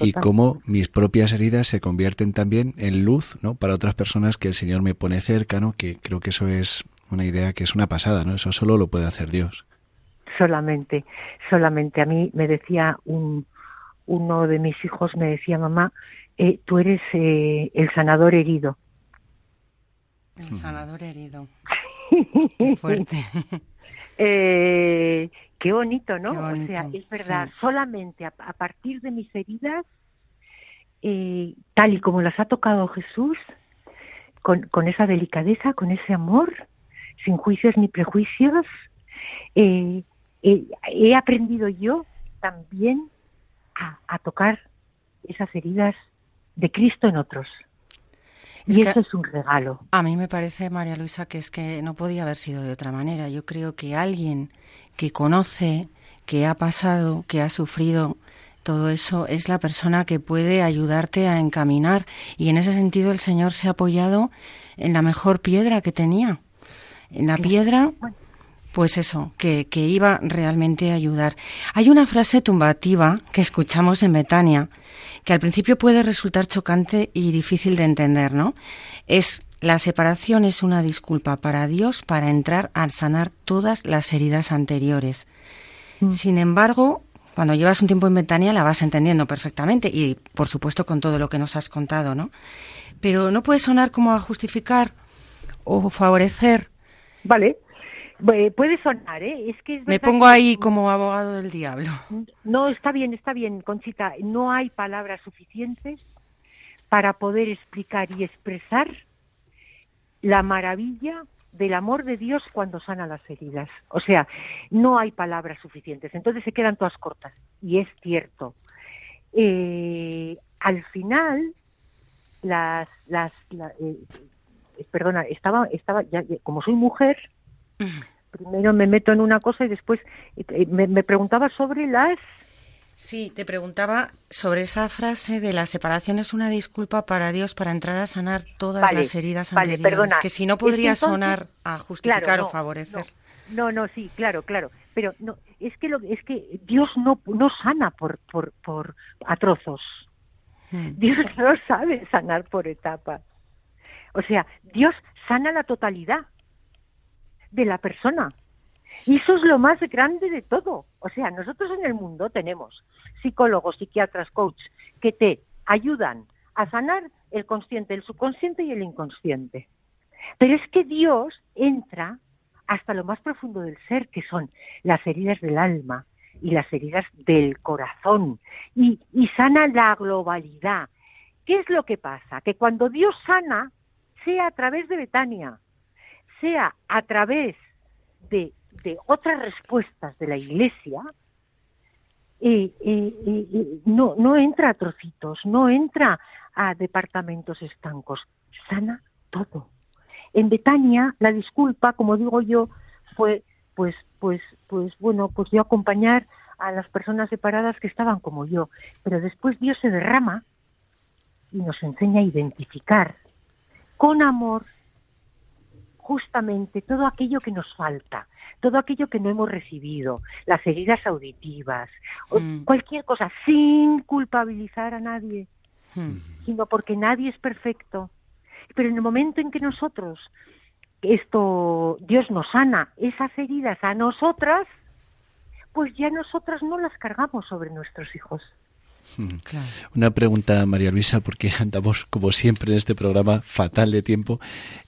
y cómo mis propias heridas se convierten también en luz, ¿no? Para otras personas que el Señor me pone cerca, ¿no? Que creo que eso es una idea que es una pasada, ¿no? Eso solo lo puede hacer Dios. Solamente, solamente. A mí me decía un, uno de mis hijos me decía, mamá, eh, tú eres eh, el sanador herido. El sanador herido. *laughs* Qué fuerte. *laughs* Eh, qué bonito, ¿no? o sea, es verdad, solamente a, partir de mis heridas, eh, tal y como las ha tocado Jesús, con, con, esa delicadeza, con ese amor, sin juicios ni prejuicios, eh, he aprendido yo también a, tocar esas heridas de Cristo en otros. y eso es un regalo. A mí me parece, María Luisa, que es que no podía haber sido de otra manera. Yo creo que alguien que conoce, que ha pasado, que ha sufrido todo eso, es la persona que puede ayudarte a encaminar. Y en ese sentido el Señor se ha apoyado en la mejor piedra que tenía. En la piedra pues eso, que, que, iba realmente a ayudar. Hay una frase tumbativa que escuchamos en Betania, que al principio puede resultar chocante y difícil de entender, ¿no? Es la separación es una disculpa para Dios para entrar a sanar todas las heridas anteriores. Mm. Sin embargo, cuando llevas un tiempo en Betania la vas entendiendo perfectamente y, por supuesto, con todo lo que nos has contado, ¿no? Pero no puede sonar como a justificar o favorecer. Vale Puede sonar, ¿eh? Es que Me pongo ahí como abogado del diablo. No, está bien, está bien, Conchita. No hay palabras suficientes para poder explicar y expresar la maravilla del amor de Dios cuando sana las heridas. O sea, no hay palabras suficientes. Entonces se quedan todas cortas. Y es cierto. Eh, al final, las, las, eh, perdona, estaba, estaba, ya, como soy mujer, Primero me meto en una cosa y después me, preguntaba sobre las Sí, te preguntaba sobre esa frase de la separación es una disculpa para Dios para entrar a sanar todas las heridas vale, anteriores, que si no podría sonar a justificar o favorecer. No, no, sí, claro, claro, pero no, es que lo, es que Dios no no sana por por por a trozos. Hmm. Dios no sabe sanar por etapas. O sea, Dios sana la totalidad de la persona. Y eso es lo más grande de todo. O sea, nosotros en el mundo tenemos psicólogos, psiquiatras, coach, que te ayudan a sanar el consciente, el subconsciente y el inconsciente. Pero es que Dios entra hasta lo más profundo del ser, que son las heridas del alma y las heridas del corazón, y, y sana la globalidad. ¿Qué es lo que pasa? Que cuando Dios sana, sea a través de Betania, sea a través de, otras respuestas de la Iglesia, no, no entra a trocitos, no entra a departamentos estancos, sana todo. En Betania, la disculpa, como digo yo, fue pues, pues, pues bueno, pues yo acompañar a las personas separadas que estaban como yo. Pero después Dios se derrama y nos enseña a identificar con amor justamente todo aquello que nos falta, todo aquello que no hemos recibido, las heridas auditivas, mm. cualquier cosa, sin culpabilizar a nadie, mm. sino porque nadie es perfecto. Pero en el momento en que nosotros, esto, Dios nos sana esas heridas a nosotras, pues ya nosotras no las cargamos sobre nuestros hijos. *laughs* Una pregunta, María Luisa, porque andamos, como siempre, en este programa fatal de tiempo.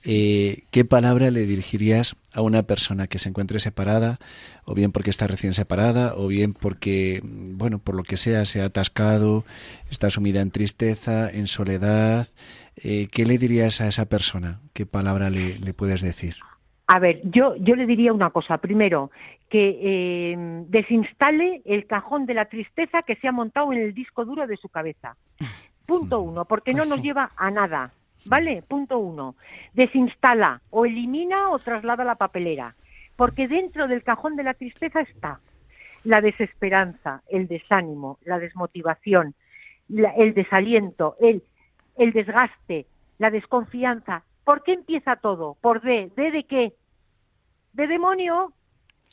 Eh, ¿Qué palabra le dirigirías a una persona que se encuentre separada, o bien porque está recién separada, o bien porque, bueno, por lo que sea, se ha atascado, está sumida en tristeza, en soledad? Eh, ¿Qué le dirías a esa persona? ¿Qué palabra le, le puedes decir? A ver, yo, yo le diría una cosa. Primero, que eh, desinstale el cajón de la tristeza que se ha montado en el disco duro de su cabeza. *laughs* Punto uno, porque no pues nos lleva a nada. ¿Vale? Punto uno. Desinstala o elimina o traslada la papelera. Porque dentro del cajón de la tristeza está la desesperanza, el desánimo, la desmotivación, el desaliento, el, el desgaste, la desconfianza. ¿Por qué empieza todo? ¿Por D? ¿D de qué? De demonio.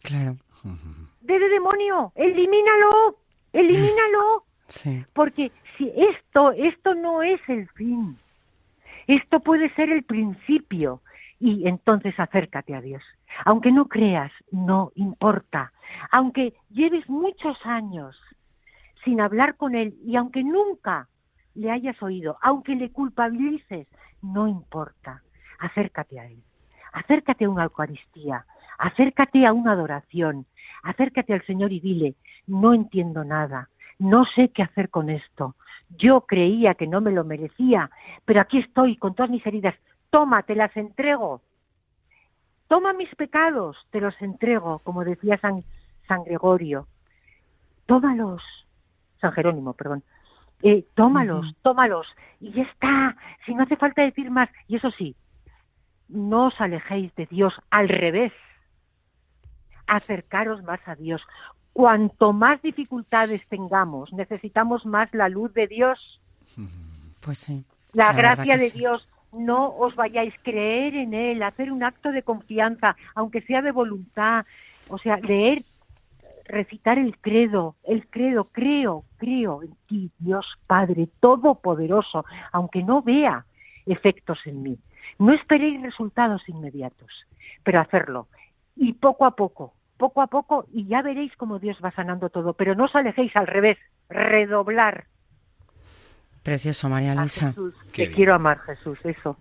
Claro. *laughs* De demonio, elimínalo, elimínalo. *laughs* Sí. Porque si esto, esto no es el fin. Esto puede ser el principio. Y entonces acércate a Dios. Aunque no creas, no importa. Aunque lleves muchos años sin hablar con Él y aunque nunca le hayas oído, aunque le culpabilices, no importa. acércate a Él, acércate a una Eucaristía, acércate a una adoración, acércate al Señor y dile, no entiendo nada, no sé qué hacer con esto, yo creía que no me lo merecía, pero aquí estoy con todas mis heridas, toma, te las entrego, toma mis pecados, te los entrego, como decía San, San Gregorio, tómalos, San Jerónimo, perdón, eh, tómalos, tómalos, y ya está, si no hace falta decir más, y eso sí, no os alejéis de Dios, al revés, acercaros más a Dios. Cuanto más dificultades tengamos, necesitamos más la luz de Dios. Pues sí. La, gracia de Dios. No os vayáis a creer en Él, hacer un acto de confianza, aunque sea de voluntad. O sea, leer, recitar el credo, el credo, creo, creo en ti, Dios Padre Todopoderoso, aunque no vea efectos en mí. No esperéis resultados inmediatos, pero hacerlo. Y poco a poco, poco a poco y ya veréis cómo Dios va sanando todo. Pero no os alejéis al revés, redoblar. Precioso, María Luisa. Te quiero amar, Jesús, eso.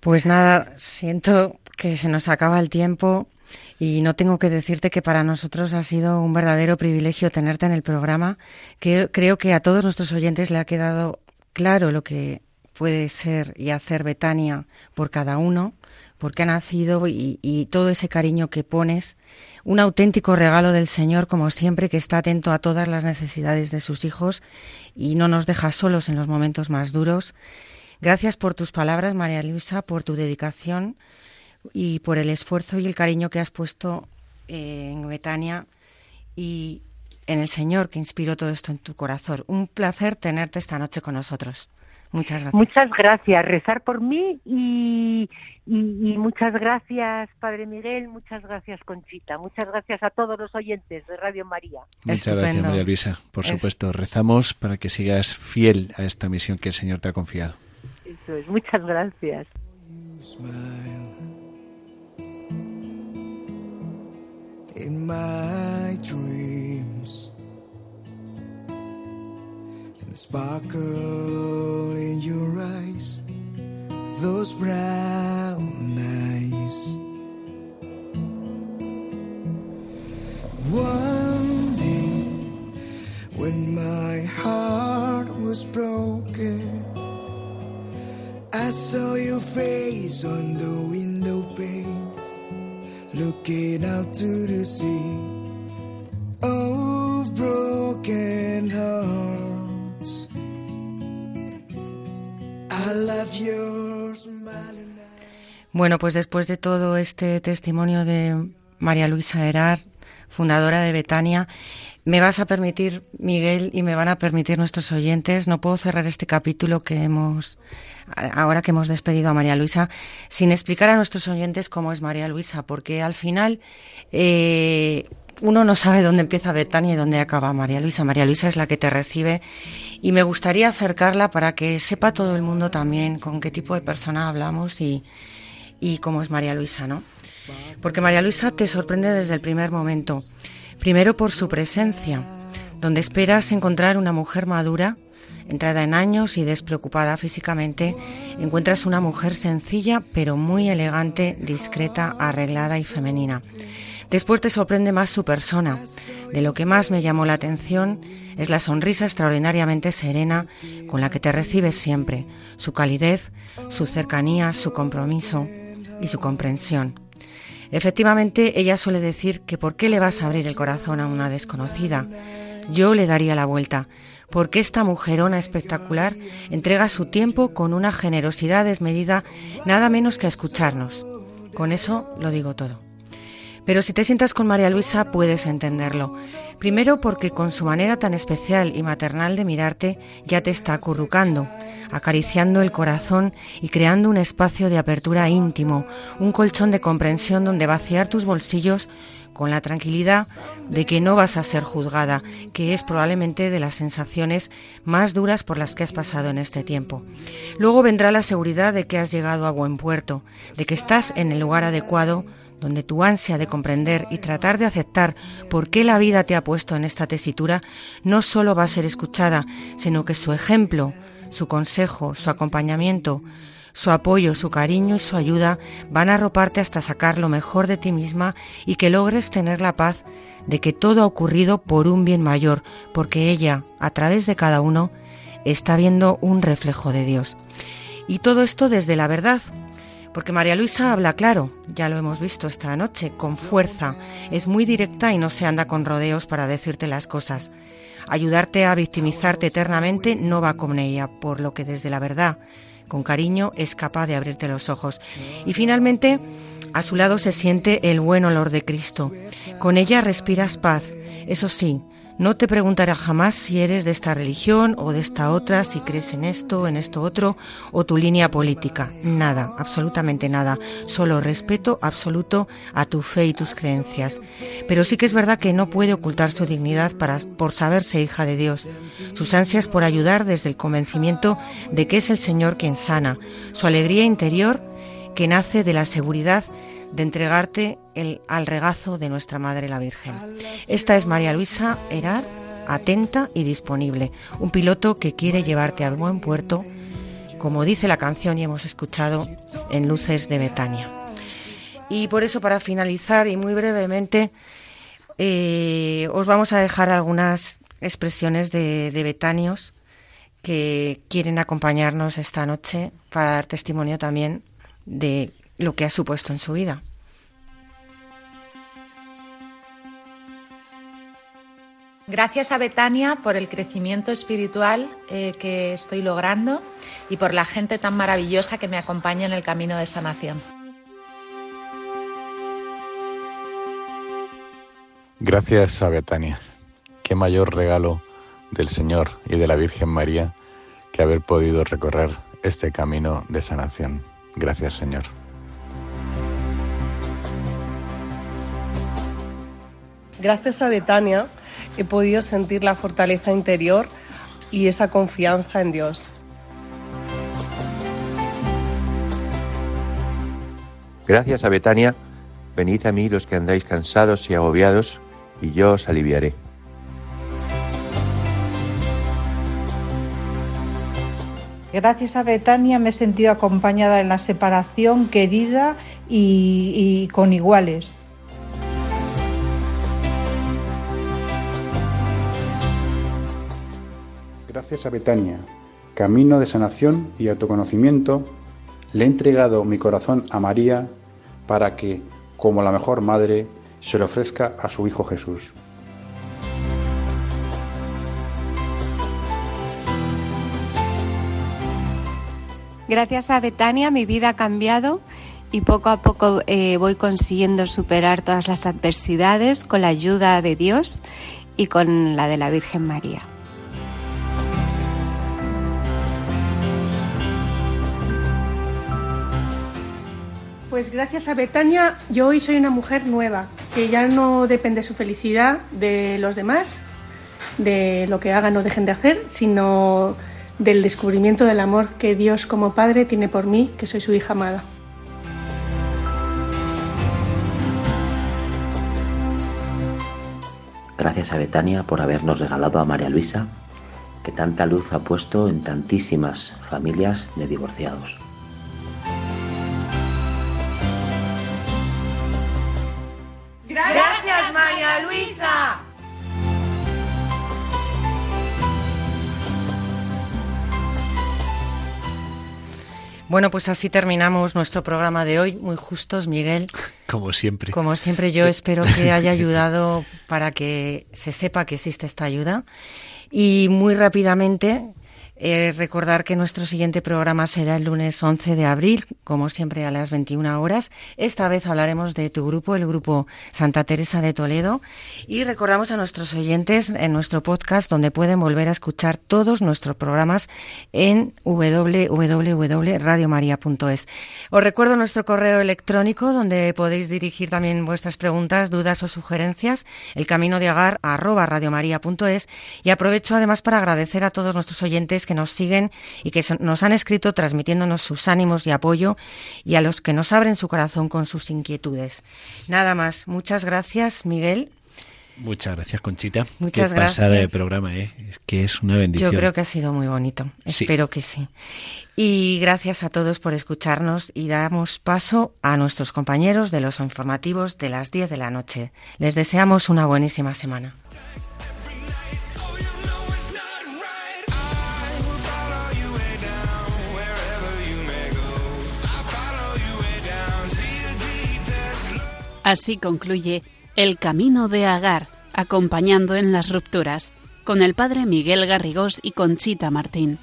Pues nada, siento que se nos acaba el tiempo y no tengo que decirte que para nosotros ha sido un verdadero privilegio tenerte en el programa, que creo que a todos nuestros oyentes le ha quedado claro lo que puede ser y hacer Betania por cada uno, porque ha nacido y, todo ese cariño que pones, un auténtico regalo del Señor, como siempre, que está atento a todas las necesidades de sus hijos y no nos deja solos en los momentos más duros. Gracias por tus palabras, María Luisa, por tu dedicación y por el esfuerzo y el cariño que has puesto eh, en Betania y en el Señor que inspiró todo esto en tu corazón. Un placer tenerte esta noche con nosotros. Muchas gracias. Muchas gracias. Rezar por mí y, muchas gracias, Padre Miguel. Muchas gracias, Conchita. Muchas gracias a todos los oyentes de Radio María. Muchas gracias, María Luisa. Por supuesto, rezamos para que sigas fiel a esta misión que el Señor te ha confiado. Eso es. Muchas gracias. Sparkle in your eyes, those brown eyes. One day, when my heart was broken, I saw your face on the window pane, looking out to the sea Oh, broken hearts. Bueno, pues después de todo este testimonio de María Luisa Herar, fundadora de Betania, me vas a permitir, Miguel, y me van a permitir nuestros oyentes, no puedo cerrar este capítulo que hemos, ahora que hemos despedido a María Luisa, sin explicar a nuestros oyentes cómo es María Luisa, porque al final eh, uno no sabe dónde empieza Betania y dónde acaba María Luisa. María Luisa es la que te recibe y me gustaría acercarla para que sepa todo el mundo también con qué tipo de persona hablamos y, cómo es María Luisa, ¿no? Porque María Luisa te sorprende desde el primer momento. Primero por su presencia, donde esperas encontrar una mujer madura, entrada en años y despreocupada físicamente, encuentras una mujer sencilla pero muy elegante, discreta, arreglada y femenina. Después te sorprende más su persona. De lo que más me llamó la atención es la sonrisa extraordinariamente serena con la que te recibes siempre, su calidez, su cercanía, su compromiso y su comprensión. Efectivamente, ella suele decir que ¿por qué le vas a abrir el corazón a una desconocida? Yo le daría la vuelta, porque esta mujerona espectacular entrega su tiempo con una generosidad desmedida, nada menos que a escucharnos. Con eso lo digo todo. Pero si te sientas con María Luisa puedes entenderlo. Primero porque con su manera tan especial y maternal de mirarte ya te está acurrucando, acariciando el corazón y creando un espacio de apertura íntimo, un colchón de comprensión donde vaciar tus bolsillos con la tranquilidad de que no vas a ser juzgada, que es probablemente de las sensaciones más duras por las que has pasado en este tiempo. Luego vendrá la seguridad de que has llegado a buen puerto, de que estás en el lugar adecuado, donde tu ansia de comprender y tratar de aceptar por qué la vida te ha puesto en esta tesitura no solo va a ser escuchada, sino que su ejemplo, su consejo, su acompañamiento, Su apoyo, su cariño y su ayuda van a arroparte hasta sacar lo mejor de ti misma y que logres tener la paz de que todo ha ocurrido por un bien mayor, porque ella, a través de cada uno, está viendo un reflejo de Dios. Y todo esto desde la verdad, porque María Luisa habla claro, ya lo hemos visto esta noche, con fuerza, es muy directa y no se anda con rodeos para decirte las cosas. Ayudarte a victimizarte eternamente no va con ella, por lo que desde la verdad, con cariño, es capaz de abrirte los ojos. Y finalmente, a su lado se siente el buen olor de Cristo. Con ella respiras paz. Eso sí, no te preguntará jamás si eres de esta religión o de esta otra, si crees en esto, en esto otro, o tu línea política. Nada, absolutamente nada. Solo respeto absoluto a tu fe y tus creencias. Pero sí que es verdad que no puede ocultar su dignidad para, por saberse hija de Dios. Sus ansias por ayudar desde el convencimiento de que es el Señor quien sana. Su alegría interior que nace de la seguridad de entregarte al regazo de nuestra Madre la Virgen. Esta es María Luisa Herar, atenta y disponible, un piloto que quiere llevarte al buen puerto, como dice la canción y hemos escuchado en Luces de Betania. Y por eso, para finalizar y muy brevemente, eh, os vamos a dejar algunas expresiones de, de betanios que quieren acompañarnos esta noche para dar testimonio también de lo que ha supuesto en su vida. Gracias a Betania por el crecimiento espiritual eh, que estoy logrando y por la gente tan maravillosa que me acompaña en el camino de sanación. Gracias a Betania. Qué mayor regalo del Señor y de la Virgen María que haber podido recorrer este camino de sanación. Gracias Señor. Gracias a Betania he podido sentir la fortaleza interior y esa confianza en Dios. Gracias a Betania, venid a mí los que andáis cansados y agobiados, y yo os aliviaré. Gracias a Betania me he sentido acompañada en la separación, querida y, y con iguales. Gracias a Betania, camino de sanación y autoconocimiento, le he entregado mi corazón a María para que, como la mejor madre, se lo ofrezca a su Hijo Jesús. Gracias a Betania mi vida ha cambiado y poco a poco eh, voy consiguiendo superar todas las adversidades con la ayuda de Dios y con la de la Virgen María. Pues gracias a Betania, yo hoy soy una mujer nueva, que ya no depende su felicidad de los demás, de lo que hagan o dejen de hacer, sino del descubrimiento del amor que Dios como Padre tiene por mí, que soy su hija amada. Gracias a Betania por habernos regalado a María Luisa, que tanta luz ha puesto en tantísimas familias de divorciados. Bueno, pues así terminamos nuestro programa de hoy. Muy justos, Miguel. Como siempre. Como siempre, yo espero que haya ayudado para que se sepa que existe esta ayuda. Y muy rápidamente, eh, recordar que nuestro siguiente programa será el lunes 11 de abril, como siempre a las 21 horas. Esta vez hablaremos de tu grupo, el grupo Santa Teresa de Toledo. Y recordamos a nuestros oyentes en nuestro podcast, donde pueden volver a escuchar todos nuestros programas en www.radiomaria.es. Os recuerdo nuestro correo electrónico, donde podéis dirigir también vuestras preguntas, dudas o sugerencias, el camino de agar arroba radiomaria.es. Y aprovecho además para agradecer a todos nuestros oyentes que nos siguen y que nos han escrito transmitiéndonos sus ánimos y apoyo y a los que nos abren su corazón con sus inquietudes. Nada más. Muchas gracias, Miguel. Muchas gracias, Conchita. Muchas Qué gracias. pasada de programa, ¿eh? Es que es una bendición. Yo creo que ha sido muy bonito. Sí. Espero que sí. Y gracias a todos por escucharnos y damos paso a nuestros compañeros de los informativos de las 10 de la noche. Les deseamos una buenísima semana. Así concluye El Camino de Agar, acompañando en las rupturas, con el padre Miguel Garrigós y Conchita Martín.